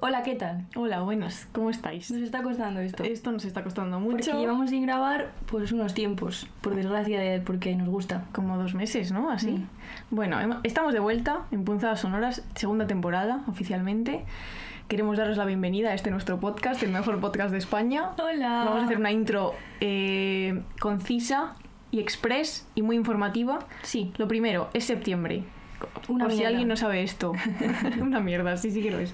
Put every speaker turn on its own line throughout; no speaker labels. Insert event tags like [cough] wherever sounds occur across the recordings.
Hola, ¿qué tal?
Hola, buenas, ¿cómo estáis?
Nos está costando esto.
Esto nos está costando mucho.
Porque llevamos sin grabar pues unos tiempos, por desgracia, de- porque nos gusta.
Como dos meses, ¿no? Así.
Mm.
Bueno, estamos de vuelta en Punzadas Sonoras, segunda temporada oficialmente. Queremos daros la bienvenida a este nuestro podcast, el mejor podcast de España.
Hola.
Vamos a hacer una intro eh, concisa y express y muy informativa.
Sí,
Lo primero, es septiembre.
Una
Por si
mierda.
alguien no sabe esto. [laughs] [laughs] Una mierda, sí, sí que lo es.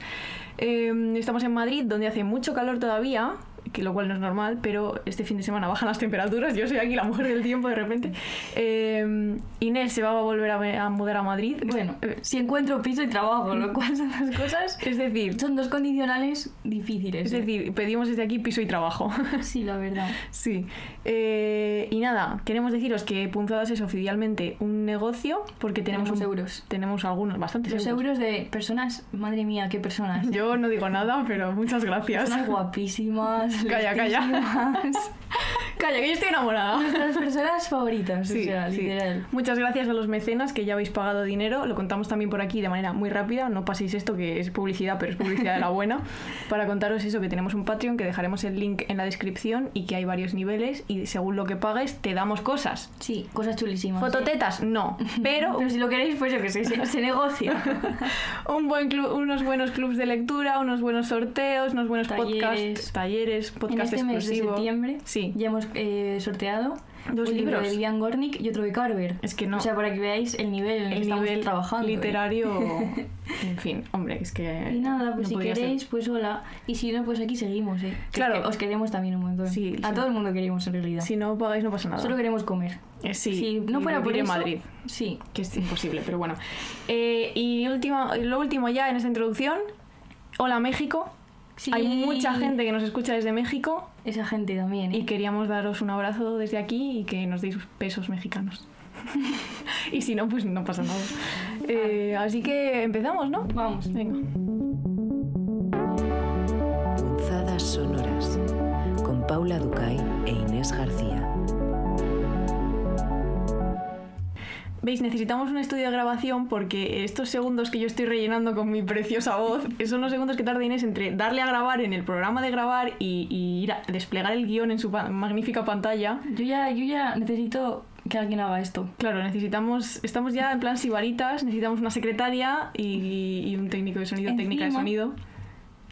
Eh, estamos en Madrid, donde hace mucho calor todavía, que lo cual no es normal, pero este fin de semana bajan las temperaturas. Yo soy aquí la mujer del tiempo de repente. Eh, Inés se va a volver a, a mudar a Madrid.
bueno,
Eh,
si encuentro piso y trabajo, lo cual son dos cosas...
es decir,
Son dos condicionales difíciles.
es
¿eh?
decir, pedimos desde aquí piso y trabajo. [laughs]
Sí, la verdad.
Sí. Eh, y nada, queremos deciros que Punzadas es oficialmente un negocio porque tenemos,
Tenemos
un-
euros.
Tenemos algunos, bastantes
Los
euros.
euros de personas, madre mía, qué personas.
Yo no digo nada, pero muchas gracias.
Personas guapísimas.
Calla, calla. Calla, que yo estoy enamorada. [laughs]
Nuestras personas favoritas,
Sí,
o sea,
sí.
literal.
Muchas gracias a los mecenas que ya habéis pagado dinero. Lo contamos también por aquí de manera muy rápida. No paséis esto que es publicidad, pero es publicidad de la buena. [laughs] Para contaros eso, que tenemos un Patreon, que dejaremos el link en la descripción y que hay varios niveles y según lo que pagues te damos cosas.
Sí, cosas chulísimas.
Fototetas, no. [laughs] Pero
Pero si lo queréis, pues yo que sé, se, se negocia.
un buen club, unos buenos clubs de lectura, unos buenos sorteos, unos buenos
Talleres.
podcasts, talleres,
en
podcast
este mes de septiembre
Sí.
ya hemos eh, sorteado
Dos
un libro
libros.
de Vivian Gornick y otro de Carver.
Es que no.
O sea, para que veáis el nivel en el, que estamos
nivel
trabajando. ¿eh?
literario. [laughs] en fin, hombre, es que.
Y nada, pues
no
si
podría ser.
queréis, pues hola. Y si no, pues aquí seguimos, ¿eh?
Claro.
que os queremos también un montón.
Sí,
A
sí.
todo el mundo queremos en realidad.
Si no pagáis, no pasa nada.
Solo queremos comer.
Eh, sí,
si no fuera por eso,
Madrid,
Sí.
que es imposible, pero bueno. Eh, y última, lo último ya en esta introducción. Hola México.
Sí.
Hay mucha gente que nos escucha desde México
Esa gente también, ¿eh?
y queríamos daros un abrazo desde aquí y que nos deis pesos mexicanos. [laughs] y si no, pues no pasa nada. Eh, así que empezamos, ¿no?
Vamos.
Venga.
Punzadas sonoras con Paula Ducay
Veis, necesitamos un estudio de grabación porque estos segundos que yo estoy rellenando con mi preciosa voz son los segundos que tarda Inés entre darle a grabar en el programa de grabar y, y ir a desplegar el guion en su pa- magnífica pantalla.
Yo ya, yo ya necesito que alguien haga esto.
Claro, necesitamos, estamos ya en plan sibaritas, necesitamos una secretaria y, y un técnico de sonido, técnica de
Encima-
sonido.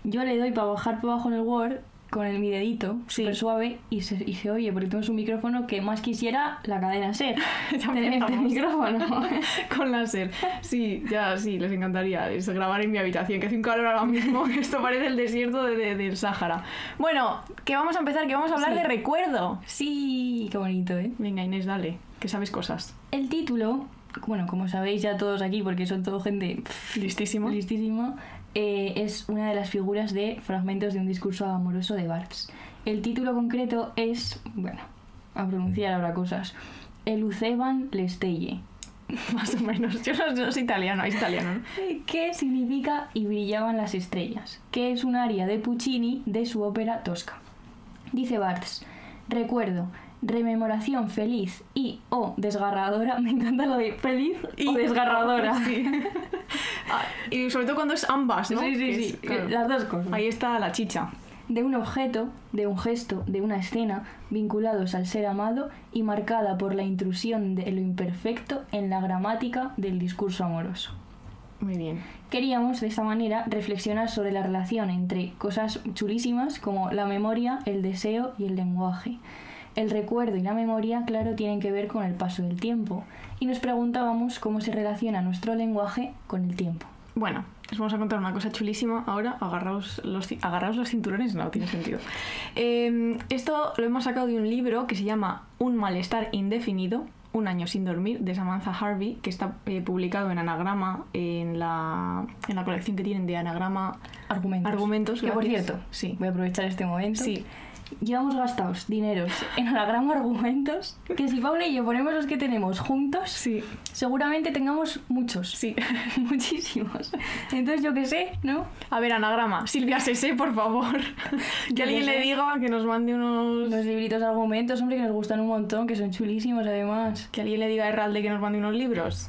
Yo le doy para bajar por abajo en el Word con el mi dedito,
Sí.
súper suave, y se, y se oye, porque tenemos un micrófono que más quisiera la cadena ser. [laughs]
Ya
tener este micrófono. [laughs]
Con láser. Sí, ya sí, les encantaría es grabar en mi habitación, que hace un calor ahora mismo, [laughs] que esto parece el desierto de- de- del Sáhara. Bueno, que vamos a empezar, que vamos a hablar
Sí.
de recuerdo.
sí, qué bonito, ¿eh?
Venga, Inés, dale, que sabes cosas.
El título, bueno, como sabéis ya todos aquí, porque son todo gente pff,
Listísimo.
listísima, eh, es una de las figuras de fragmentos de un discurso amoroso de Barthes. El título concreto es, bueno, a pronunciar ahora cosas, El Uceban Lestelle. [laughs]
Más o menos. Yo no, no soy italiano, es italiano. ¿no?
¿Qué significa Y brillaban las estrellas? Que es un aria de Puccini de su ópera Tosca. Dice Barthes, recuerdo, rememoración feliz y o desgarradora, [laughs] me encanta lo de feliz o desgarradora. [laughs]
Sí. [laughs] Ah, y sobre todo cuando es ambas, ¿no?
Sí, sí, sí,
es- claro.
las dos cosas.
Ahí está la chicha.
de un objeto, de un gesto, de una escena, vinculados al ser amado y marcada por la intrusión de lo imperfecto en la gramática del discurso amoroso.
Muy bien.
Queríamos de esta manera reflexionar sobre la relación entre cosas chulísimas como la memoria, el deseo y el lenguaje. El recuerdo y la memoria, claro, tienen que ver con el paso del tiempo y nos preguntábamos cómo se relaciona nuestro lenguaje con el tiempo.
Bueno, os vamos a contar una cosa chulísima. Ahora, agarraos los, agarraos los cinturones, no tiene sentido. Eh, esto lo hemos sacado de un libro que se llama Un malestar indefinido, un año sin dormir, de Samantha Harvey, que está eh, publicado en Anagrama, en la, en la colección que tienen de Anagrama
Argumentos.
Argumentos,
Que por cierto,
Sí.
voy a aprovechar este momento.
Sí.
Llevamos gastados dineros en anagrama argumentos que si Paula y yo ponemos los que tenemos juntos,
Sí,
seguramente tengamos muchos.
sí. [laughs]
Muchísimos. Entonces yo qué sé, ¿no?
A ver, anagrama. Silvia Sese, por favor. [laughs] que alguien le diga que nos mande unos...
Los libritos de argumentos, hombre, que nos gustan un montón, que son chulísimos además.
Que alguien le diga a Herralde que nos mande unos libros.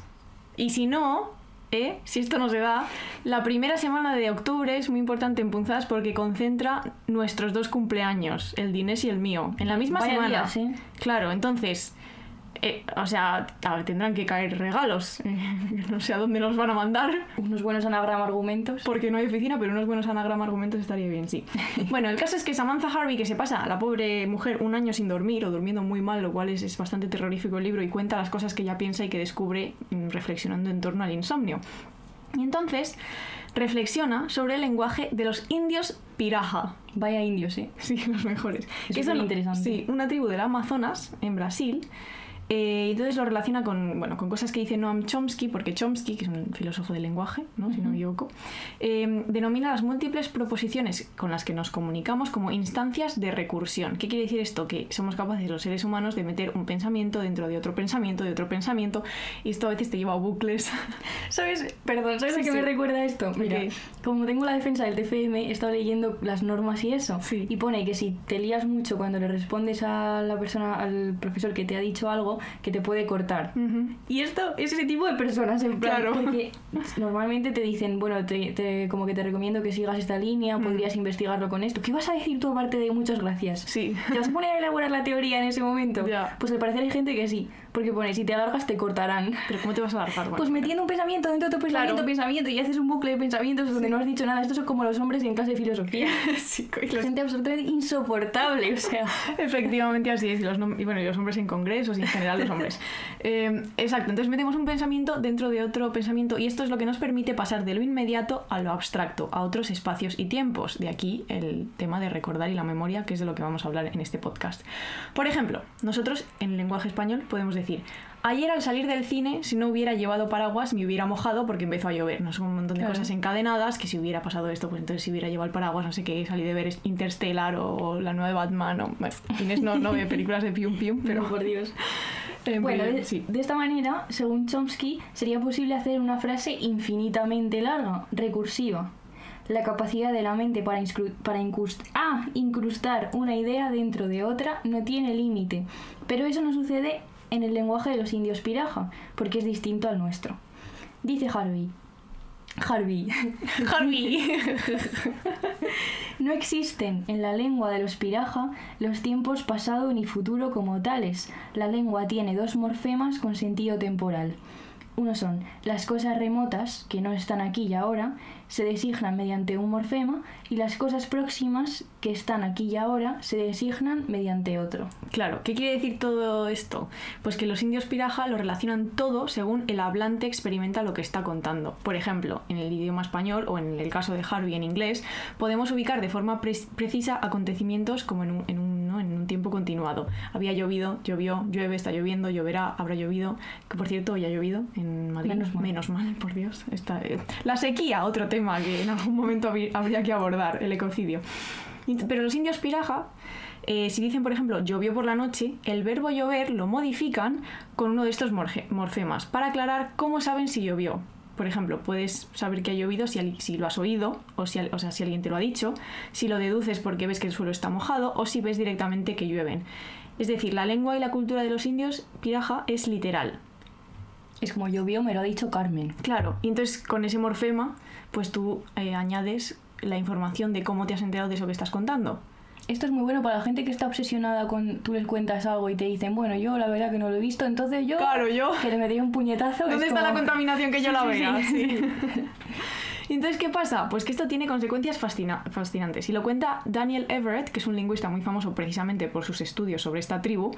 Y si no, ¿eh? si esto no se da, la primera semana de octubre es muy importante en Punzadas porque concentra nuestros dos cumpleaños, el de Inés y el mío, en la misma
Vaya
semana.
¿eh?
Claro, entonces, eh, o sea, tendrán que caer regalos. [laughs] no sé a dónde nos van a mandar.
Unos buenos anagrama argumentos.
Porque no hay oficina, pero unos buenos anagrama argumentos estaría bien, sí. [laughs] Bueno, el caso es que Samantha Harvey, que se pasa, la pobre mujer, un año sin dormir o durmiendo muy mal, lo cual es, es bastante terrorífico el libro, y cuenta las cosas que ella piensa y que descubre mm, reflexionando en torno al insomnio. Y entonces reflexiona sobre el lenguaje de los indios piraja.
Vaya indios, ¿eh?
Sí, los mejores.
Es
Que son-
superinteresante.
Sí, una tribu del Amazonas, en Brasil. Eh, y entonces lo relaciona con, bueno, con cosas que dice Noam Chomsky, porque Chomsky, que es un filósofo del lenguaje, ¿no? si no me equivoco, eh, denomina las múltiples proposiciones con las que nos comunicamos como instancias de recursión. ¿Qué quiere decir esto? Que somos capaces los seres humanos de meter un pensamiento dentro de otro pensamiento, de otro pensamiento, y esto a veces te lleva a bucles. [laughs]
¿Sabes? Perdón, ¿sabes
Sí,
a qué
sí.
me recuerda esto? Mira, como tengo la defensa del TFM, he estado leyendo las normas y eso.
Sí.
Y pone que si te lías mucho cuando le respondes a la persona, al profesor que te ha dicho algo, que te puede cortar.
Ujú.
Y esto es ese tipo de personas, en plan,
Claro.
porque normalmente te dicen, bueno, te, te- como que te recomiendo que sigas esta línea, podrías investigarlo con esto. ¿Qué vas a decir tú aparte de muchas gracias?
Sí.
¿Te vas a poner a elaborar la teoría en ese momento? Pues al parecer hay gente que sí, porque pone, si te alargas te cortarán.
Pero ¿cómo te vas a alargar? Bueno,
Pues metiendo un pensamiento dentro de otro pensamiento,
Claro.
pensamiento, y haces un bucle de pensamientos donde no has dicho nada. Estos son como los hombres en clase de filosofía. [laughs]
sí, los-
Gente absolutamente insoportable, o sea. [laughs]
Efectivamente así es, y los, y bueno, y los hombres en congresos y en general [laughs] los hombres. [laughs] Eh, exacto, entonces metemos un pensamiento dentro de otro pensamiento y esto es lo que nos permite pasar de lo inmediato a lo abstracto, a otros espacios y tiempos. De aquí el tema de recordar y la memoria, que es de lo que vamos a hablar en este podcast. Por ejemplo, nosotros en lenguaje español podemos decir, ayer al salir del cine, si no hubiera llevado paraguas, me hubiera mojado porque empezó a llover. No son un montón de
Claro.
cosas encadenadas, que si hubiera pasado esto, pues entonces si hubiera llevado el paraguas, no sé qué, salí de ver Interstellar o la nueva de Batman, o bueno, Inés no, no ve películas de Pium Pium, pero [laughs]
por Dios. [laughs]
eh,
Bueno, de,
sí.
de esta manera, según Chomsky, sería posible hacer una frase infinitamente larga, recursiva. La capacidad de la mente para, para incrust- ah, incrustar una idea dentro de otra no tiene límite, pero eso no sucede en el lenguaje de los indios piraja, porque es distinto al nuestro. Dice Harvey. Harvey. [laughs]
Harvey. [laughs]
No existen en la lengua de los piraja los tiempos pasado ni futuro como tales. La lengua tiene dos morfemas con sentido temporal. Uno son las cosas remotas, que no están aquí y ahora, se designan mediante un morfema, y las cosas próximas, que están aquí y ahora, se designan mediante otro.
Claro, ¿qué quiere decir todo esto? Pues que los indios piraja lo relacionan todo según el hablante experimenta lo que está contando. Por ejemplo, en el idioma español o en el caso de Harvey en inglés, podemos ubicar de forma pre- precisa acontecimientos como en un- tiempo continuado. Había llovido, llovió, llueve, está lloviendo, lloverá, habrá llovido. Que por cierto, hoy ha llovido en Madrid.
Menos mal.
por Dios. Está, eh, La sequía, otro tema que en algún momento habrí- habría que abordar, el ecocidio. Pero los indios piraja, eh, si dicen, por ejemplo, llovió por la noche, el verbo llover lo modifican con uno de estos morge- morfemas para aclarar cómo saben si llovió. Por ejemplo, puedes saber que ha llovido si, lo has oído, o, si, o sea, si alguien te lo ha dicho, si lo deduces porque ves que el suelo está mojado, o si ves directamente que llueven. Es decir, la lengua y la cultura de los indios piraja es literal.
Es como llovió, me lo ha dicho Carmen.
Claro, y entonces con ese morfema, pues tú eh, añades la información de cómo te has enterado de eso que estás contando.
Esto es muy bueno para la gente que está obsesionada con tú les cuentas algo y te dicen, bueno, yo la verdad que no lo he visto, entonces yo
Claro, yo.
que le metí un puñetazo.
¿Dónde
es
está la contaminación que yo
Sí,
la vea?
sí.
Sí. [laughs] Y Entonces, ¿qué pasa? Pues que esto tiene consecuencias fascina- fascinantes. Y lo cuenta Daniel Everett, que es un lingüista muy famoso precisamente por sus estudios sobre esta tribu,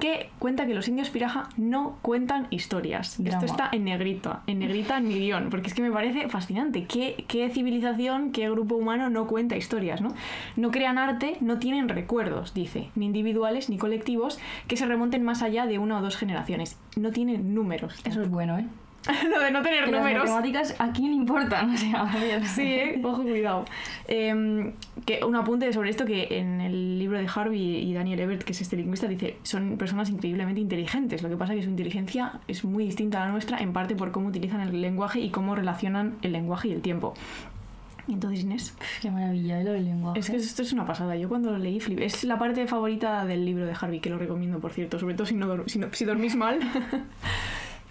que cuenta que los indios piraja no cuentan historias.
Drama.
Esto está en negrita, en negrita en mi guion, porque es que me parece fascinante. ¿Qué, qué civilización, qué grupo humano no cuenta historias, no? No crean arte, no tienen recuerdos, dice, ni individuales ni colectivos, que se remonten más allá de una o dos generaciones. No tienen números.
Eso es bueno, ¿eh? [laughs]
Lo de no tener
Que las
números.
matemáticas a quién le importan, [laughs] o sea.
Sí, ¿eh? [laughs] ojo, cuidado. Eh, que un apunte sobre esto que en el libro de Harvey y Daniel Ebert, que es este lingüista, dice son personas increíblemente inteligentes. Lo que pasa es que su inteligencia es muy distinta a la nuestra, en parte por cómo utilizan el lenguaje y cómo relacionan el lenguaje y el tiempo. Y entonces, Inés,
Qué maravilla, ¿eh? lo del lenguaje.
es que esto es una pasada. Yo cuando lo leí flipé. Es la parte favorita del libro de Harvey, que lo recomiendo, por cierto, sobre todo si, no si, no- si dormís mal.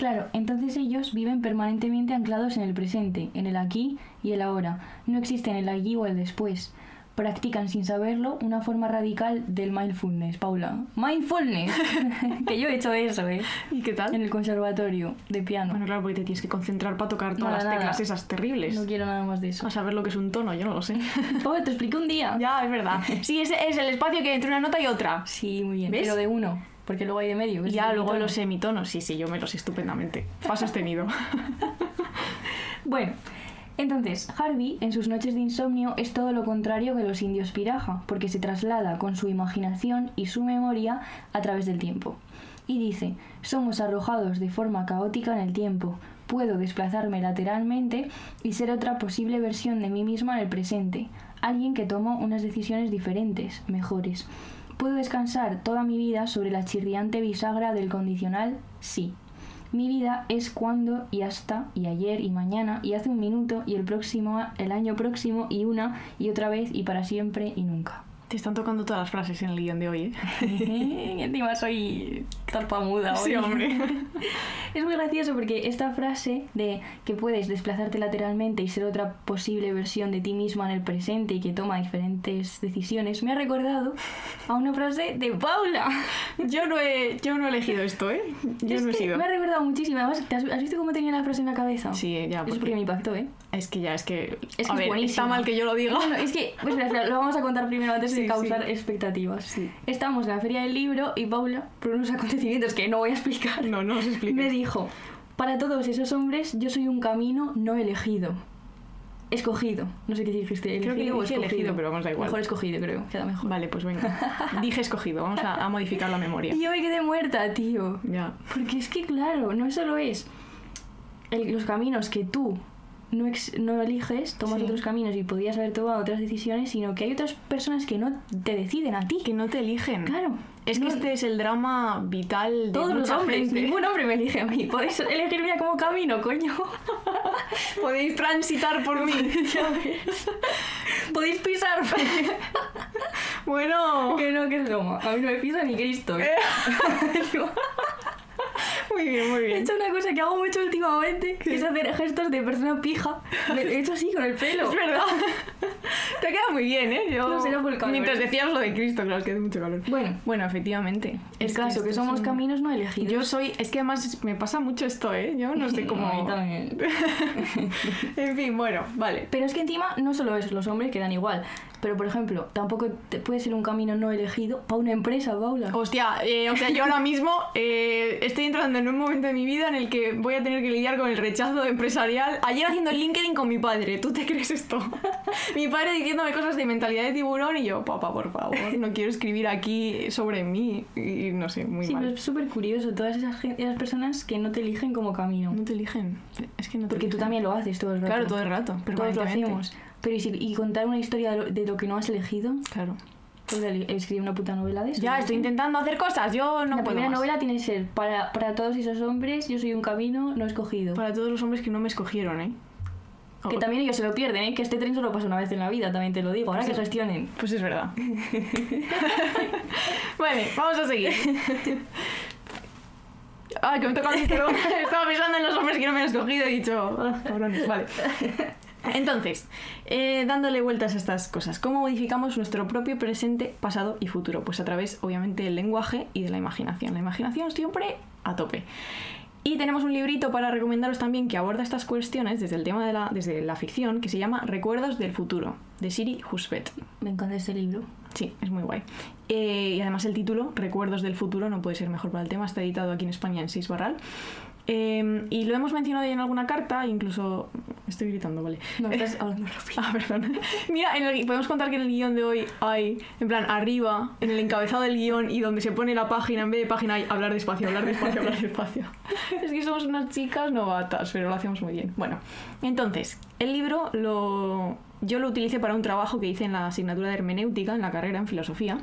Claro, entonces ellos viven permanentemente anclados en el presente, en el aquí y el ahora. No existen el allí o el después. Practican sin saberlo una forma radical del mindfulness, Paula. Mindfulness. [laughs] que yo he hecho eso, ¿eh?
¿Y qué tal?
En el conservatorio de piano.
Bueno, claro, porque te tienes que concentrar para tocar todas
Nada,
las
nada.
teclas esas terribles.
No quiero nada más de eso.
A saber lo que es un tono, yo no lo sé. [laughs]
Paula, te expliqué un día.
ya, es verdad. Sí, es el espacio que hay entre una nota y otra.
Sí, muy bien.
¿Ves?
Pero de uno, porque luego hay de medio.
Ya, luego los semitonos. Sí, sí, yo me los estupendamente. Fa sostenido. [laughs]
Bueno, entonces, Harvey, en sus noches de insomnio, es todo lo contrario que los indios piraja, porque se traslada con su imaginación y su memoria a través del tiempo. Y dice, somos arrojados de forma caótica en el tiempo. Puedo desplazarme lateralmente y ser otra posible versión de mí misma en el presente. Alguien que tomó unas decisiones diferentes, mejores. Puedo descansar toda mi vida sobre la chirriante bisagra del condicional sí. Mi vida es cuando y hasta y ayer y mañana y hace un minuto y el próximo el año próximo y una y otra vez y para siempre y nunca.
Te están tocando todas las frases en el guion de hoy, ¿eh?
y encima soy tarpamuda hoy.
Sí, hombre. [laughs]
Es muy gracioso porque esta frase de que puedes desplazarte lateralmente y ser otra posible versión de ti misma en el presente y que toma diferentes decisiones me ha recordado a una frase de Paula. [laughs]
Yo no he, yo no he elegido esto, ¿eh? Yo
Es
no he sido.
Me ha recordado muchísimo. Además, ¿te has, visto cómo tenía la frase en la cabeza?
Sí, ya,
Eso
porque-
porque me impactó, ¿eh?
Es que ya, es que...
Es que
a
es
ver, está mal que yo lo diga.
Es que, pues, espera, espera, lo vamos a contar primero antes
Sí,
de causar
sí.
expectativas.
Sí.
Estamos en la feria del libro y Paula, por unos [laughs] acontecimientos que no voy a explicar,
No, no os expliques.
me dijo, para todos esos hombres yo soy un camino no elegido. Escogido. No sé qué dijiste.
Creo que
o escogido.
elegido, pero vamos, da igual.
Mejor escogido, creo. Queda mejor.
Vale, pues venga. [laughs] Dije escogido, vamos a, a modificar la memoria.
Y me quedé muerta, tío.
Ya.
Porque es que, claro, no solo es el- los caminos que tú no, ex- no eliges, tomas
Sí.
otros caminos y podías haber tomado otras decisiones, sino que hay otras personas que no te deciden a ti.
Que no te eligen.
Claro.
Es que este es el drama vital de
Todos los
mucha
hombres,
gente.
ningún hombre me elige a mí. Podéis elegirme como camino, coño. [laughs]
Podéis transitar por mí. [laughs]
Ya. Podéis pisarme. [laughs]
bueno.
que no, que es broma. A mí no me pisa ni Cristo. ¿Eh?
Muy bien, muy
He
bien.
hecho una cosa que hago mucho últimamente, que es hacer gestos de persona pija. Me he hecho así con el pelo.
Es verdad. [laughs] Te ha quedado muy bien, ¿eh? Yo...
No será por el calor.
Mientras decías lo de Cristo, claro, es que hace mucho calor.
Bueno,
Bueno, efectivamente.
el
Es
caso, que somos
un-
caminos no elegidos.
Yo soy... Es que además me pasa mucho esto, ¿eh? Yo no sé cómo... [laughs]
A mí también. [laughs]
en fin, bueno, vale.
Pero es que encima no solo eso, los hombres quedan igual. Pero por ejemplo, tampoco te puede ser un camino no elegido para una empresa, Paula.
Hostia, eh, o sea, yo ahora mismo eh, estoy entrando en un momento de mi vida en el que voy a tener que lidiar con el rechazo empresarial. Ayer haciendo el LinkedIn con mi padre, ¿tú te crees esto? [laughs] mi padre diciéndome cosas de mentalidad de tiburón y yo, papá, por favor, no quiero escribir aquí sobre mí. Y no sé, muy
sí,
mal.
pero es súper curioso, todas esas, esas personas que no te eligen como camino.
No te eligen. Es que no te
Porque tú
eligen.
también lo haces todo el rato.
Claro, todo el rato.
Todos lo hacemos. Pero ¿y, si- y contar una historia de lo, de lo que no has elegido?
Claro.
Pues escribir una puta novela de eso.
Ya, estoy intentando hacer cosas, yo no
la
puedo
primera
más.
novela tiene que ser para, para todos esos hombres, yo soy un camino no escogido.
Para todos los hombres que no me escogieron, ¿eh?
Que
Oh,
también ellos se lo pierden, ¿eh? Que este tren solo pasa una vez en la vida, también te lo digo. Ahora que gestionen.
Pues es verdad. [laughs] vale, vamos a seguir. Ay, que me toca perdón. Estaba pensando en los hombres que no me han escogido y he dicho, "Ah, cabrones, vale. Entonces, eh, dándole vueltas a estas cosas, ¿cómo modificamos nuestro propio presente, pasado y futuro? Pues a través, obviamente, del lenguaje y de la imaginación. La imaginación siempre a tope. Y tenemos un librito para recomendaros también que aborda estas cuestiones desde el tema de la, desde la ficción, que se llama Recuerdos del futuro, de Siri Husbet.
Me encanta este libro.
Sí, es muy guay. Eh, y además el título, Recuerdos del futuro, no puede ser mejor para el tema, está editado aquí en España en 6 barral. Eh, y lo hemos mencionado ya en alguna carta, incluso... Estoy gritando, vale.
No, estás [laughs] hablando rápido.
Ah, perdón. Mira, en el- podemos contar que en el guion de hoy hay, en plan, arriba, en el encabezado del guion y donde se pone la página, en vez de página hay hablar despacio, hablar despacio, hablar [laughs] despacio. [laughs] Es que somos unas chicas novatas, pero lo hacemos muy bien. Bueno, entonces, el libro lo, yo lo utilicé para un trabajo que hice en la asignatura de hermenéutica, en la carrera, en filosofía.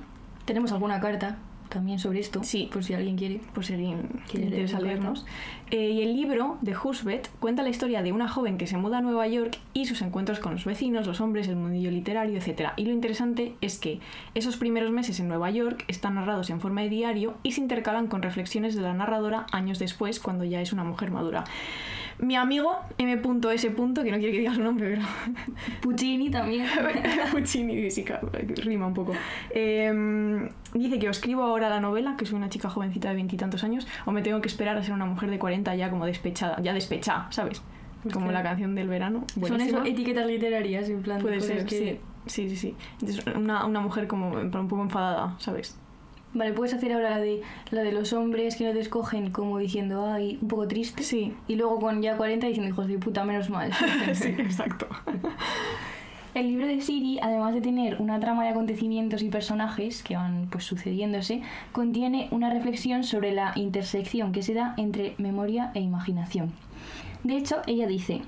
Tenemos alguna carta también sobre esto.
Sí.
Por si alguien quiere.
Pues sería
Quiere
interesa leernos. Eh, y el libro de Husbet cuenta la historia de una joven que se muda a Nueva York y sus encuentros con los vecinos, los hombres, el mundillo literario, etc. Y lo interesante es que esos primeros meses en Nueva York están narrados en forma de diario y se intercalan con reflexiones de la narradora años después, cuando ya es una mujer madura. Mi amigo M.S. que no quiere que diga su nombre, pero [laughs]
Puccini también. [laughs]
Puccini, sí, rima un poco. Eh, dice que o escribo ahora la novela, que soy una chica jovencita de veintitantos años, o me tengo que esperar a ser una mujer de 40 ya como despechada, ya despechada, ¿sabes? Como
Claro.
la canción del verano.
Son eso, etiquetas literarias, en plan.
Puede ser,
que...
sí. Sí, sí, sí. Entonces, una, una mujer como un poco enfadada, ¿sabes?
Vale, puedes hacer ahora la de, la de los hombres que no te escogen como diciendo, ay, un poco triste.
Sí.
Y luego con ya 40 diciendo, hijos de puta, menos mal. [laughs]
sí, exacto.
El libro de Siri, además de tener una trama de acontecimientos y personajes que van pues sucediéndose, contiene una reflexión sobre la intersección que se da entre memoria e imaginación. De hecho, ella dice,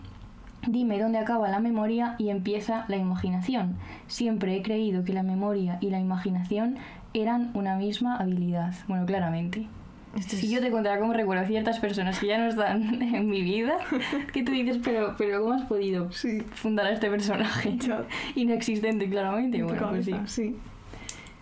Dime dónde acaba la memoria y empieza la imaginación. Siempre he creído que la memoria y la imaginación eran una misma habilidad. Bueno, claramente.
Este
Si
es-
yo te contara cómo recuerdo a ciertas personas que ya no están [laughs] en mi vida, [laughs] que tú dices, pero, pero ¿cómo has podido
Sí.
fundar a este personaje? [laughs]
Ya.
Inexistente, claramente. Bueno, pues sí.
sí.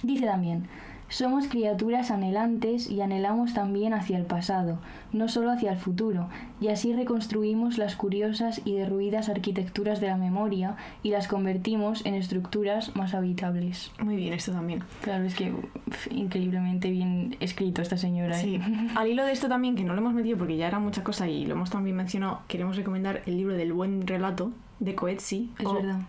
Dice también, somos criaturas anhelantes y anhelamos también hacia el pasado, no solo hacia el futuro, y así reconstruimos las curiosas y derruidas arquitecturas de la memoria y las convertimos en estructuras más habitables.
Muy bien, esto también.
Claro, es que uf, increíblemente bien escrito esta señora. ¿eh?
Sí. [laughs] Al hilo de esto también, que no lo hemos metido porque ya era mucha cosa y lo hemos también mencionado, queremos recomendar el libro del buen relato de Coetzee.
Es
o
verdad.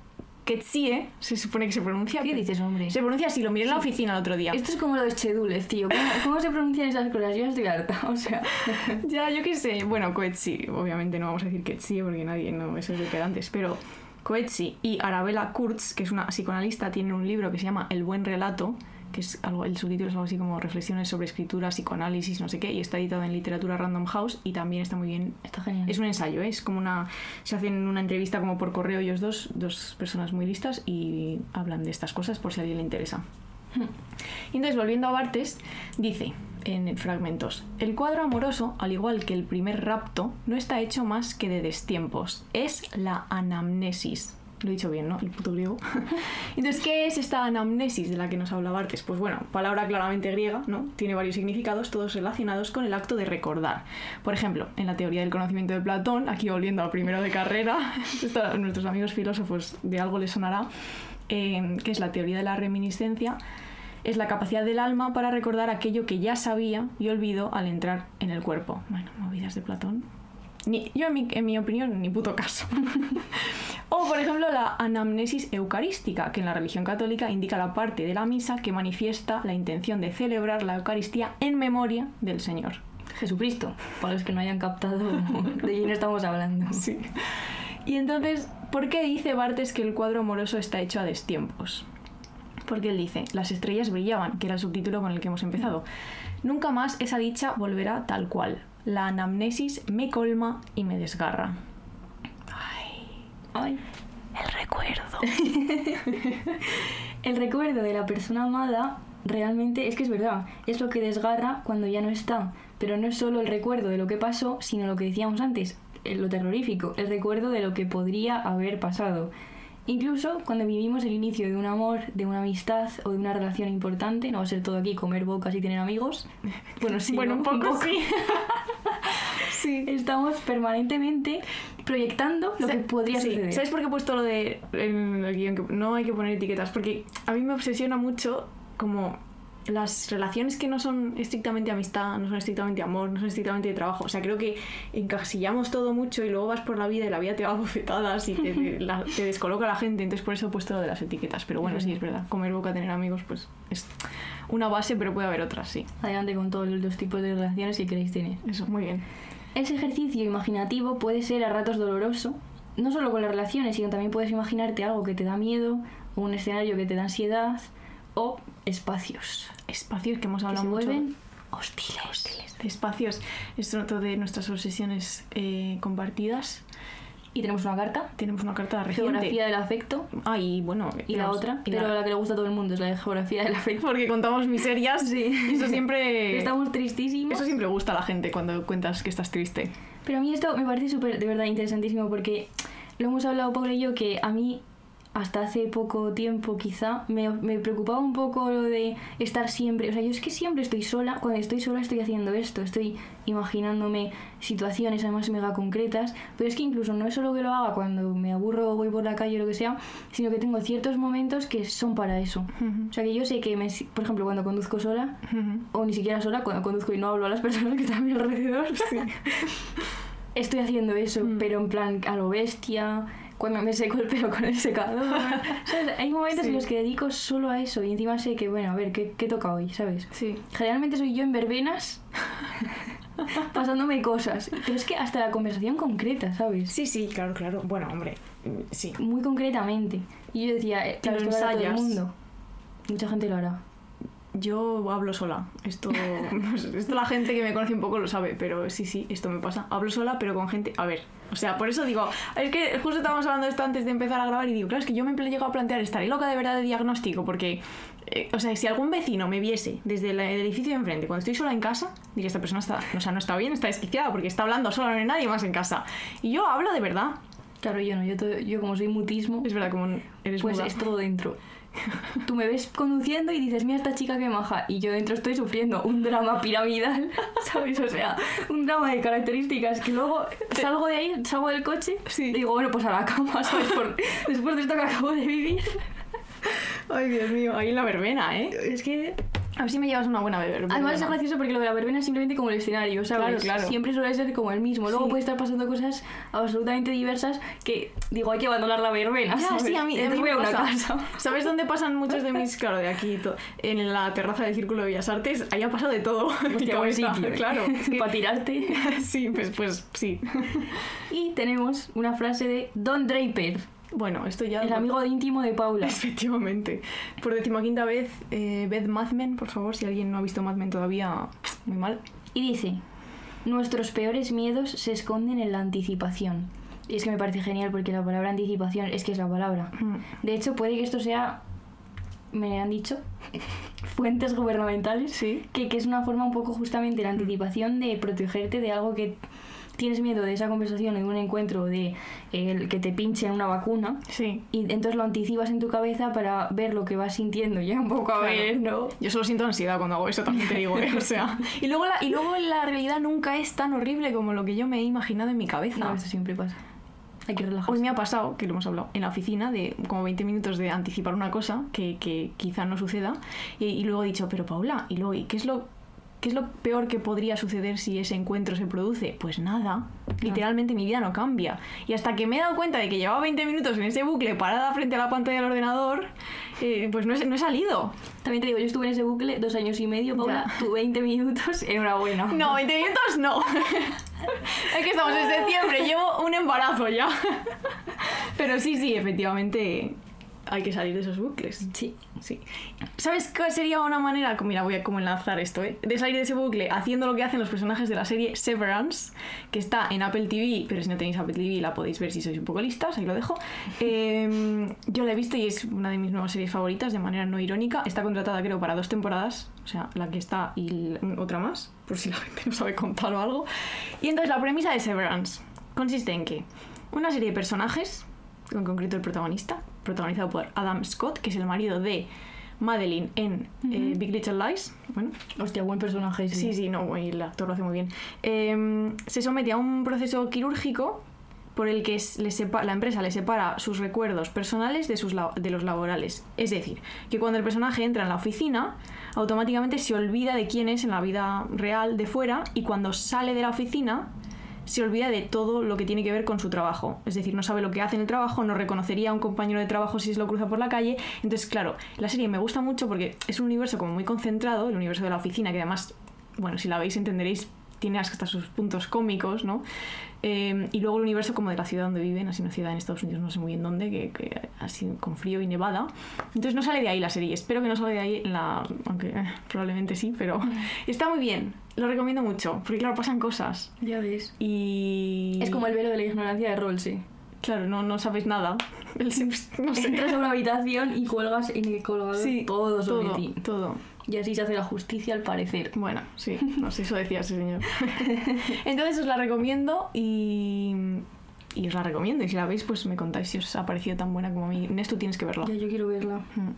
Ketsie, se supone que se pronuncia.
¿Qué dices, hombre?
Se pronuncia así, lo miré en la oficina el otro día.
Esto es como lo de Chedules, tío. ¿Cómo, cómo se pronuncian esas cosas? Yo estoy harta. [laughs] O sea, [laughs]
Ya, yo qué sé. Bueno, Coetzee, obviamente no vamos a decir Ketsie porque nadie no es el que antes, pero Coetzee y Arabella Kurtz, que es una psicoanalista, tienen un libro que se llama El buen relato, que es algo, el subtítulo es algo así como Reflexiones sobre escritura, psicoanálisis, no sé qué, y está editado en literatura Random House y también está muy bien.
está genial.
Es un ensayo, ¿eh? es como una. Se hacen una entrevista como por correo ellos dos, dos personas muy listas, y hablan de estas cosas por si a alguien le interesa. Y entonces, volviendo a Bartes, dice en fragmentos: El cuadro amoroso, al igual que el primer rapto, no está hecho más que de destiempos. Es la anamnesis. Lo he dicho bien, ¿no? El puto griego. [laughs] Entonces, ¿qué es esta anamnesis de la que nos habla Bartes? Pues bueno, palabra claramente griega, ¿no? Tiene varios significados, todos relacionados con el acto de recordar. Por ejemplo, en la teoría del conocimiento de Platón, aquí volviendo al primero de carrera, [laughs] esto a nuestros amigos filósofos de algo les sonará, eh, que es la teoría de la reminiscencia, es la capacidad del alma para recordar aquello que ya sabía y olvidó al entrar en el cuerpo. Bueno, movidas de Platón. Ni, yo, en mi, en mi opinión, ni puto caso. [laughs] o, por ejemplo, la anamnesis eucarística, que en la religión católica indica la parte de la misa que manifiesta la intención de celebrar la Eucaristía en memoria del Señor.
Jesucristo, para los que no hayan captado de quién estamos hablando. [laughs]
Sí. Y entonces, ¿por qué dice Bartes que el cuadro amoroso está hecho a destiempos? Porque él dice, las estrellas brillaban, que era el subtítulo con el que hemos empezado. Nunca más esa dicha volverá tal cual. La anamnesis me colma y me desgarra. Ay,
Ay.
el recuerdo. [laughs]
El recuerdo de la persona amada realmente es que es verdad, es lo que desgarra cuando ya no está. Pero no es solo el recuerdo de lo que pasó, sino lo que decíamos antes, eh, lo terrorífico, el recuerdo de lo que podría haber pasado. Incluso cuando vivimos el inicio de un amor, de una amistad o de una relación importante, no va a ser todo aquí comer bocas y tener amigos. [laughs] Bueno, sí,
bueno,
¿no?
un poco [laughs] sí. sí.
Estamos permanentemente proyectando lo que podría
sí.
suceder.
¿Sabes por qué he puesto lo de en el guion que no hay que poner etiquetas? Porque a mí me obsesiona mucho como las relaciones que no son estrictamente amistad, no son estrictamente amor, no son estrictamente de trabajo. O sea, creo que encasillamos todo mucho y luego vas por la vida y la vida te da [laughs] bofetadas y te, te- la- te descoloca la gente. Entonces por eso he puesto lo de las etiquetas. Pero bueno, sí, es verdad. Comer boca, tener amigos, pues es una base, pero puede haber otras, sí.
Adelante con todos los tipos de relaciones que queréis tener.
Eso, muy bien.
Ese ejercicio imaginativo puede ser a ratos doloroso, no solo con las relaciones, sino también puedes imaginarte algo que te da miedo, o un escenario que te da ansiedad, o espacios
Espacios que hemos
que
hablado
se
mucho.
vuelven hostiles.
de espacios es otro de nuestras obsesiones eh, compartidas
Y tenemos una carta.
Tenemos una carta reciente.
Geografía del afecto.
Ah, y bueno.
Y la otra,
y
pero
la-
la que le gusta a todo el mundo es la de geografía del afecto.
Porque contamos miserias.
Sí.
Eso siempre. [laughs]
Estamos tristísimos.
Eso siempre gusta a la gente cuando cuentas que estás triste.
Pero a mí esto me parece súper, de verdad, interesantísimo porque lo hemos hablado Paula y yo que a mí hasta hace poco tiempo quizá me, me preocupaba un poco lo de estar siempre, o sea, yo es que siempre estoy sola, cuando estoy sola estoy haciendo esto, estoy imaginándome situaciones además mega concretas, pero es que incluso no es solo que lo haga cuando me aburro o voy por la calle o lo que sea, sino que tengo ciertos momentos que son para eso. O sea, que yo sé que, me, por ejemplo, cuando conduzco sola, o ni siquiera sola, cuando conduzco y no hablo a las personas que están a mi alrededor, [laughs] estoy haciendo eso,
Mm.
pero en plan a lo bestia, cuando me seco el pelo con el secador. [laughs] ¿sabes? Hay momentos
Sí.
en los que dedico solo a eso y encima sé que, bueno, a ver, ¿qué, qué toca hoy? ¿Sabes?
Sí.
Generalmente soy yo en verbenas [laughs] pasándome cosas, pero es que hasta la conversación concreta, ¿sabes?
Sí, sí, claro, claro. Bueno, hombre, sí.
Muy concretamente. Y yo decía, eh, claro, esto lo hará todo el mundo. Mucha gente lo hará.
Yo hablo sola. Esto, [laughs] esto la gente que me conoce un poco lo sabe, pero sí, sí, esto me pasa. Hablo sola, pero con gente. A ver, o sea, por eso digo, es que justo estábamos hablando de esto antes de empezar a grabar y digo, claro, es que yo me he llegado a plantear, ¿estaré loca de verdad de diagnóstico? Porque, eh, o sea, si algún vecino me viese desde el edificio de enfrente cuando estoy sola en casa, diría, esta persona está, o sea, no está bien, está desquiciada porque está hablando sola, no hay nadie más en casa. Y yo hablo de verdad.
Claro, yo no, yo, todo- yo como soy mutismo,
Es verdad, como eres
pues
muda.
es todo dentro. [laughs] Tú me ves conduciendo y dices, mira esta chica que maja, y yo dentro estoy sufriendo un drama piramidal, [laughs] ¿sabes? O sea, un drama de características que luego salgo de ahí, salgo del coche
Sí.
y digo, bueno, pues a la cama, [laughs] ¿sabes? Por- después de esto que acabo de vivir.
Ay, Dios mío, ahí en la verbena, ¿eh?
Es que...
A ver si me llevas una buena verbena.
Además es gracioso porque lo de la verbena es simplemente como el escenario, ¿sabes?
Claro, claro.
Siempre suele ser como el mismo. Luego
Sí.
puede estar pasando cosas absolutamente diversas que, digo, hay que abandonar la verbena,
Ya,
¿sabes?
sí, a mí, a mí me
a una
pasa.
casa. [laughs]
¿Sabes dónde pasan muchos de mis, claro, de aquí, en la terraza del Círculo de Bellas Artes? Ahí ha pasado de todo.
Hostia, [laughs] buen sitio, ¿eh?
Claro. [laughs] es que-
Para tirarte.
sí, pues, pues sí.
Y tenemos una frase de Don Draper,
Bueno, esto ya...
el amigo [laughs] íntimo de Paula.
Efectivamente. Por decimoquinta vez, eh, ved Mad Men, por favor, si alguien no ha visto Mad Men todavía, muy mal.
Y dice, nuestros peores miedos se esconden en la anticipación. Y es que me parece genial porque la palabra anticipación es que es la palabra.
Mm.
De hecho, puede que esto sea, me han dicho, [laughs] fuentes gubernamentales,
Sí.
que, que es una forma un poco justamente la anticipación de protegerte de algo que tienes miedo de esa conversación en un encuentro de el que te pinchen una vacuna
Sí.
y entonces lo anticipas en tu cabeza para ver lo que vas sintiendo ya un poco a
Claro.
ver, ¿no?
Yo solo siento ansiedad cuando hago eso, también te digo, ¿eh? O sea... [laughs] Y luego, la, y luego la realidad nunca es tan horrible como lo que yo me he imaginado en mi cabeza.
No, esto siempre pasa. Hay que relajarse.
Hoy me ha pasado, que lo hemos hablado, en la oficina, de como 20 minutos de anticipar una cosa que, que quizá no suceda. Y, y luego he dicho, pero Paula, ¿y luego ¿y qué es lo qué es lo peor que podría suceder si ese encuentro se produce? Pues nada. Literalmente mi vida no cambia. Y hasta que me he dado cuenta de que llevaba 20 minutos en ese bucle parada frente a la pantalla del ordenador, eh, pues no he, no he salido.
También te digo, yo estuve en ese bucle dos años y medio, Paula,
Ya.
tú 20 minutos, [laughs] enhorabuena.
No, 20 minutos no. [laughs] es que estamos en septiembre, llevo un embarazo ya. [laughs] Pero sí, sí, efectivamente hay que salir de esos bucles.
Sí.
Sí. ¿Sabes cuál sería una manera? Mira, voy a como enlazar esto, ¿eh? De salir de ese bucle haciendo lo que hacen los personajes de la serie Severance, que está en Apple TV, pero si no tenéis Apple TV la podéis ver si sois un poco listas, ahí lo dejo. [laughs] Eh, yo la he visto y es una de mis nuevas series favoritas, de manera no irónica. Está contratada, creo, para dos temporadas, o sea, la que está y otra más, por si la gente no sabe contar o algo. Y entonces la premisa de Severance consiste en que una serie de personajes, en concreto el protagonista, protagonizado por Adam Scott, que es el marido de Madeline en eh, Big Little Lies. Bueno,
Hostia, buen personaje.
sí, sí, no, y el actor lo hace muy bien. Eh, se somete a un proceso quirúrgico por el que le la empresa le separa sus recuerdos personales de, sus de los laborales. Es decir, que cuando el personaje entra en la oficina, automáticamente se olvida de quién es en la vida real de fuera y cuando sale de la oficina se olvida de todo lo que tiene que ver con su trabajo. Es decir, no sabe lo que hace en el trabajo, no reconocería a un compañero de trabajo si se lo cruza por la calle. Entonces, claro, la serie me gusta mucho porque es un universo como muy concentrado, el universo de la oficina, que además, bueno, si la veis entenderéis, tiene hasta sus puntos cómicos, ¿no? Eh, y luego el universo como de la ciudad donde viven, así una ciudad en Estados Unidos, no sé muy bien dónde, que, que así con frío y nevada. Entonces no sale de ahí la serie. Espero que no salga de ahí la... Aunque eh, probablemente sí, pero [laughs] está muy bien. Lo recomiendo mucho, porque claro, pasan cosas.
Ya ves.
Y...
Es como el velo de la ignorancia de Rolse.
Claro, no, no sabes nada. [laughs] No sé.
Entras a una habitación y cuelgas en el colgador
Sí,
todo sobre
todo,
ti.
todo.
Y así se hace la justicia al parecer.
Bueno, sí, no sé, eso decía ese señor. [laughs] Entonces os la recomiendo y, y os la recomiendo. Y si la veis, pues me contáis si os ha parecido tan buena como a mí. Inés, tú tienes que verla.
Ya yo quiero verla.
Mm.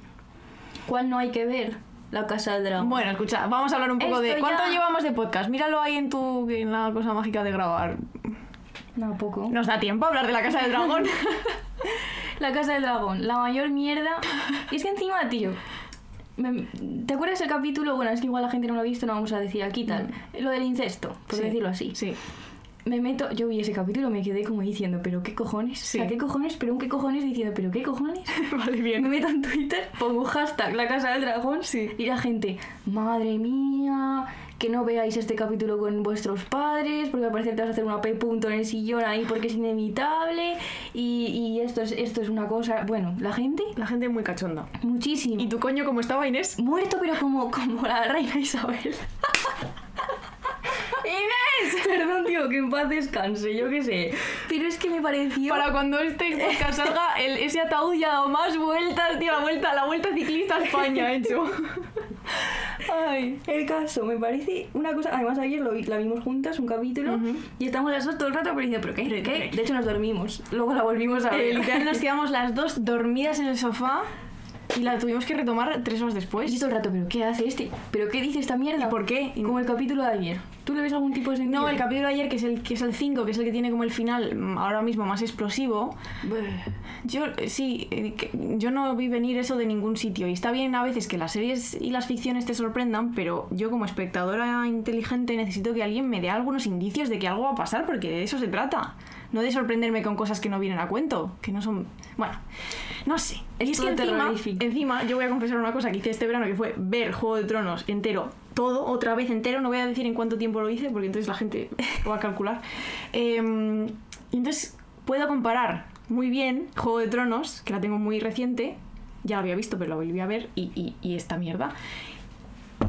¿Cuál no hay que ver? La casa del dragón.
Bueno, escucha, vamos a hablar un poco
Esto
de...
ya-
¿Cuánto llevamos de podcast? Míralo ahí en tu... en la cosa mágica de grabar.
No, poco.
¿Nos da tiempo a hablar de la Casa del Dragón? [laughs]
La casa del dragón, la mayor mierda. Y [laughs] es que encima, tío. Me- ¿Te acuerdas el capítulo? Bueno, es que igual la gente no lo ha visto, no vamos a decir aquí tal. Lo del incesto, por
Sí,
decirlo así.
Sí.
Me meto, yo vi ese capítulo, me quedé como diciendo, ¿pero qué cojones?
Sí.
O sea, ¿qué cojones? ¿Pero un qué cojones? Diciendo, ¿pero qué cojones? [laughs]
vale,
Me
bien.
meto en Twitter, pongo hashtag la casa del dragón
Sí.
y la gente, madre mía, que no veáis este capítulo con vuestros padres, porque al parecer te vas a hacer una P punto en el sillón ahí porque es inevitable y, y esto, es, esto es una cosa... Bueno, la gente,
La gente muy cachonda.
muchísimo.
¿Y tu coño cómo estaba, Inés?
Muerto pero como, como la reina Isabel. [laughs] ¡Inés! [laughs] Perdón, tío, que en paz descanse, yo qué sé. Pero es que me pareció...
Para cuando este podcast [laughs] salga, el, ese ataúd ya ha dado más vueltas, tío, la vuelta, la vuelta ciclista a España ha [laughs] hecho. Ay.
El caso, me parece una cosa. Además, ayer lo vi- la vimos juntas, un capítulo, y estamos las dos todo el rato, pero diciendo, ¿pero qué?
Pero.
De hecho, nos dormimos. Luego la volvimos a
Eh,
ver.
literal nos quedamos las dos dormidas en el sofá y la tuvimos que retomar tres horas
Y
después.
todo el rato, ¿pero qué hace este? ¿Pero qué dice esta mierda?
¿Y por qué?
Como el capítulo de ayer. ¿Tú le ves algún tipo de sentido?
No, el capítulo de ayer, que es el que es el 5, que es el que tiene como el final mm, ahora mismo más explosivo. Yo eh, sí, eh, yo no vi venir eso de ningún sitio. Y está bien a veces que las series y las ficciones te sorprendan, pero yo como espectadora inteligente necesito que alguien me dé algunos indicios de que algo va a pasar, porque de eso se trata. No de sorprenderme con cosas que no vienen a cuento, que no son... Bueno, no sé.
Es
y es que
todo
encima, yo voy a confesar una cosa que hice este verano, que fue ver Juego de Tronos entero, todo, otra vez entero. No voy a decir en cuánto tiempo lo hice, porque entonces la gente lo [laughs] va a calcular. Y entonces puedo comparar muy bien Juego de Tronos, que la tengo muy reciente, ya la había visto, pero la volví a ver, y, y- y esta mierda.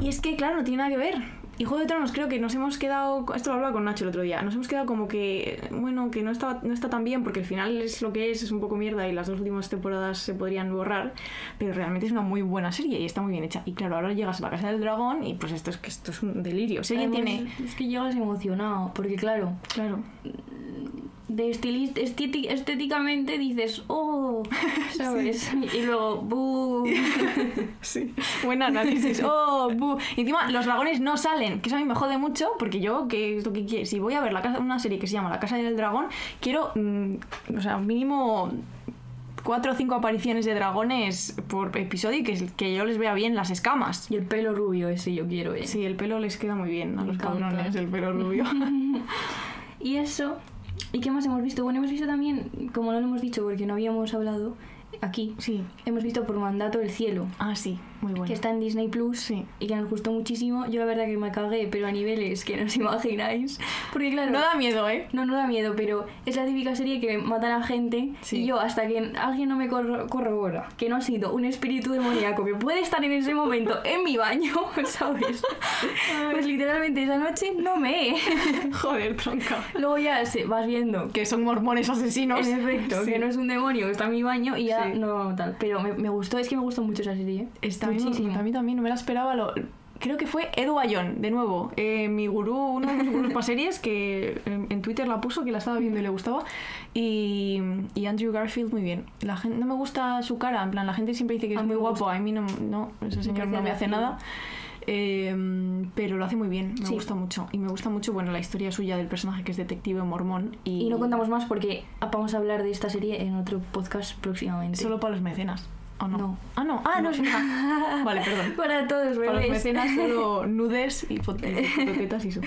Y es que, claro, no tiene nada que ver. Y Juego de Tronos creo que nos hemos quedado, esto lo hablaba con Nacho el otro día, nos hemos quedado como que, bueno, que no está, no está tan bien porque el final es lo que es, es un poco mierda y las dos últimas temporadas se podrían borrar, pero realmente es una muy buena serie y está muy bien hecha. Y claro, ahora llegas a la Casa del Dragón y pues esto es que esto es un delirio. Si alguien
Además,
tiene...
Es que llegas emocionado, porque claro,
Claro.
De estilista, estéti- estéticamente dices, oh, [laughs] ¿sabes? Y luego, buh. [laughs]
Sí. Buen análisis. [laughs] Oh, bu. Y encima los dragones no salen, que eso a mí me jode mucho porque yo, que es lo que quiero, si voy a ver la casa, una serie que se llama La Casa del Dragón, quiero, mm, o sea, mínimo cuatro o cinco apariciones de dragones por episodio y que, que yo les vea bien las escamas.
Y el pelo rubio ese yo quiero, ¿eh?
Sí, el pelo les queda muy bien a
Me
los cabrones, el pelo rubio.
Y eso, ¿y qué más hemos visto? Bueno, hemos visto también, como no lo hemos dicho porque no habíamos hablado aquí,
Sí.
hemos visto por mandato El Cielo,
Ah, sí, muy bueno.
que está en Disney Plus
Sí.
y que nos gustó muchísimo. Yo la verdad que me cagué, pero a niveles que no os imagináis. Porque claro...
No da miedo, ¿eh?
No, no da miedo, pero es la típica serie que matan a gente
Sí.
y yo hasta que alguien no me corro- corrobora que no ha sido un espíritu demoníaco que puede estar en ese momento en mi baño, [laughs] ¿sabes? Pues literalmente esa noche no me. [laughs]
Joder, tronca.
Luego ya se, vas viendo
Que son mormones asesinos.
en efecto
Sí.
que no es un demonio está en mi baño y ya no tal. Pero me, me gustó, es que me gustó mucho esa serie. ¿eh?
Está
muchísimo.
a mí también, no me la esperaba. Lo, creo que fue Edu Ayón, de nuevo, eh, mi gurú, uno de mis gurús para series, que en, Twitter la puso, que la estaba viendo y le gustaba. Y, y Andrew Garfield, muy bien. La gente, no me gusta su cara, en plan, la gente siempre dice que
A
es
mí
muy guapo, a mí no, no ese señor no me hace nada. Eh, pero lo hace muy bien, me
Sí.
gusta mucho. Y me gusta mucho, bueno, la historia suya del personaje que es detective mormón. Y,
Y no contamos más porque vamos a hablar de esta serie en otro podcast próximamente.
Solo para los mecenas. ¿O no?
No.
Ah, no. Ah, no, es verdad. [laughs] Vale, perdón.
Para todos,
Para los
bebés.
mecenas solo [laughs] nudes y fot- y eso.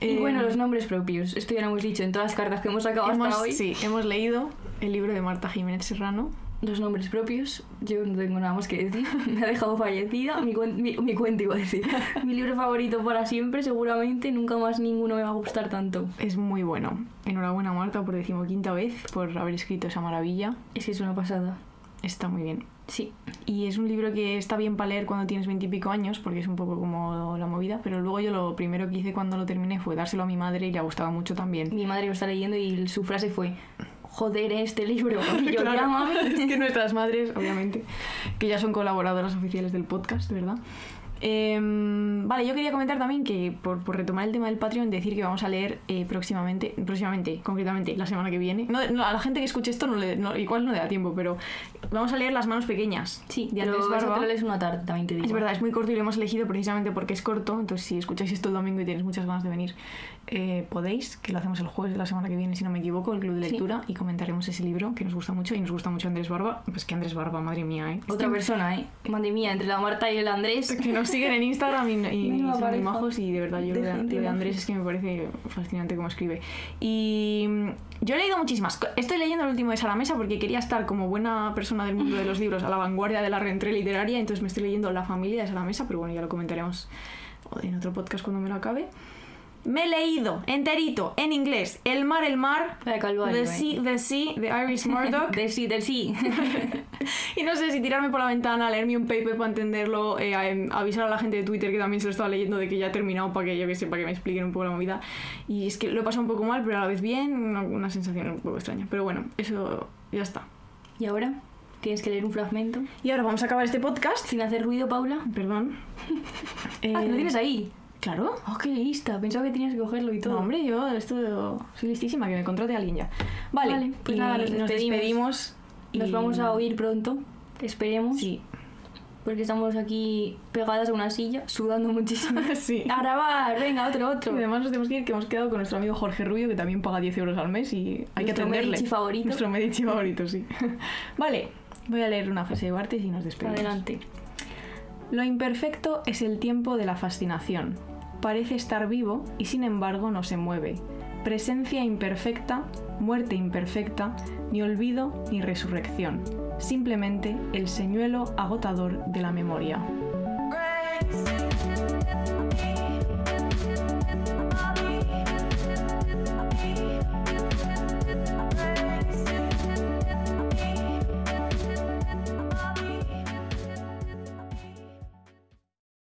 Y
Eh,
bueno, los nombres propios. Esto ya lo hemos dicho en todas las cartas que hemos sacado
hemos,
hasta hoy.
Sí, hemos leído el libro de Marta Jiménez Serrano.
Los nombres propios, yo no tengo nada más que decir. [laughs] Me ha dejado fallecida. Mi, cuen- mi, mi cuento iba a decir. Mi libro favorito para siempre, seguramente. Nunca más ninguno me va a gustar tanto.
Es muy bueno. Enhorabuena Marta por decimoquinta vez por haber escrito esa maravilla.
Es que es una pasada.
Está muy bien.
Sí.
Y es un libro que está bien para leer cuando tienes veintipico años, porque es un poco como la movida, pero luego yo lo primero que hice cuando lo terminé fue dárselo a mi madre y le ha gustado mucho también.
Mi madre lo está leyendo y su frase fue: joder este libro. Y [laughs] yo,
Claro,
ya, mami.
Es que [laughs] nuestras madres, obviamente, que ya son colaboradoras oficiales del podcast, ¿verdad? Em, vale, yo quería comentar también que, por, por retomar el tema del Patreon, decir que vamos a leer eh, próximamente, próximamente, concretamente, la semana que viene. No, no, a la gente que escuche esto no le, no- igual no le da tiempo, pero vamos a leer Las manos pequeñas
Sí,
de Andrés Barba.
lees una tarde, también te digo.
Es verdad, es muy corto y lo hemos elegido precisamente porque es corto. Entonces, si escucháis esto el domingo y tenéis muchas ganas de venir, eh, podéis, que lo hacemos el jueves de la semana que viene, si no me equivoco, el club de
Sí.
lectura y comentaremos ese libro que nos gusta mucho y nos gusta mucho Andrés Barba. Pues que Andrés Barba, madre mía, ¿eh?
Otra persona, ¿eh? Madre mía, entre la Marta y el Andrés.
que nos siguen en Instagram y, y
Menuda
son muy majos y de verdad yo
de
de, lo de Andrés es que me parece fascinante cómo escribe. Y mm, yo he leído muchísimas. Estoy leyendo el último de Sara Mesa porque quería estar como buena persona del mundo de los libros a la vanguardia de la reentré literaria, entonces me estoy leyendo La familia de Sara Mesa, pero bueno, ya lo comentaremos en otro podcast cuando me lo acabe. Me he leído enterito en inglés El mar, el mar,
calvario,
The. Sea, The Sea, de Iris Murdoch.
Del sí, del sí.
Y no sé si tirarme por la ventana, leerme un paper para entenderlo, eh, a- em, avisar a la gente de Twitter que también se lo estaba leyendo de que ya he terminado para que yo que sé, para que me expliquen un poco la movida. Y es que lo he pasado un poco mal, pero a la vez bien, una, una sensación un poco extraña. Pero bueno, eso ya está.
y ahora tienes que leer un fragmento.
Y ahora vamos a acabar este podcast.
Sin hacer ruido, Paula.
Perdón. [laughs]
Ah,
Eh,
¿lo tienes ahí?
Claro.
Oh, qué lista. Pensaba que tenías que cogerlo y todo.
No, hombre, yo esto soy listísima, que me contrate alguien ya. Vale,
Vale, pues
y
nada, nos
nos
despedimos.
despedimos.
Nos
y-
vamos a oír pronto. Esperemos.
Sí.
Porque estamos aquí pegadas a una silla, sudando muchísimo. [laughs]
Sí.
A grabar, venga, otro, otro.
Y además nos tenemos que ir, que hemos quedado con nuestro amigo Jorge Rubio, que también paga 10 euros al mes y hay que
Nuestro
atenderle.
Medici favorito.
Nuestro Medici favorito, sí. [laughs] vale, voy a leer una frase de Bartes y nos despedimos.
Adelante.
Lo imperfecto es el tiempo de la fascinación. Parece estar vivo y sin embargo no se mueve. Presencia imperfecta, muerte imperfecta, ni olvido ni resurrección. Simplemente el señuelo agotador de la memoria.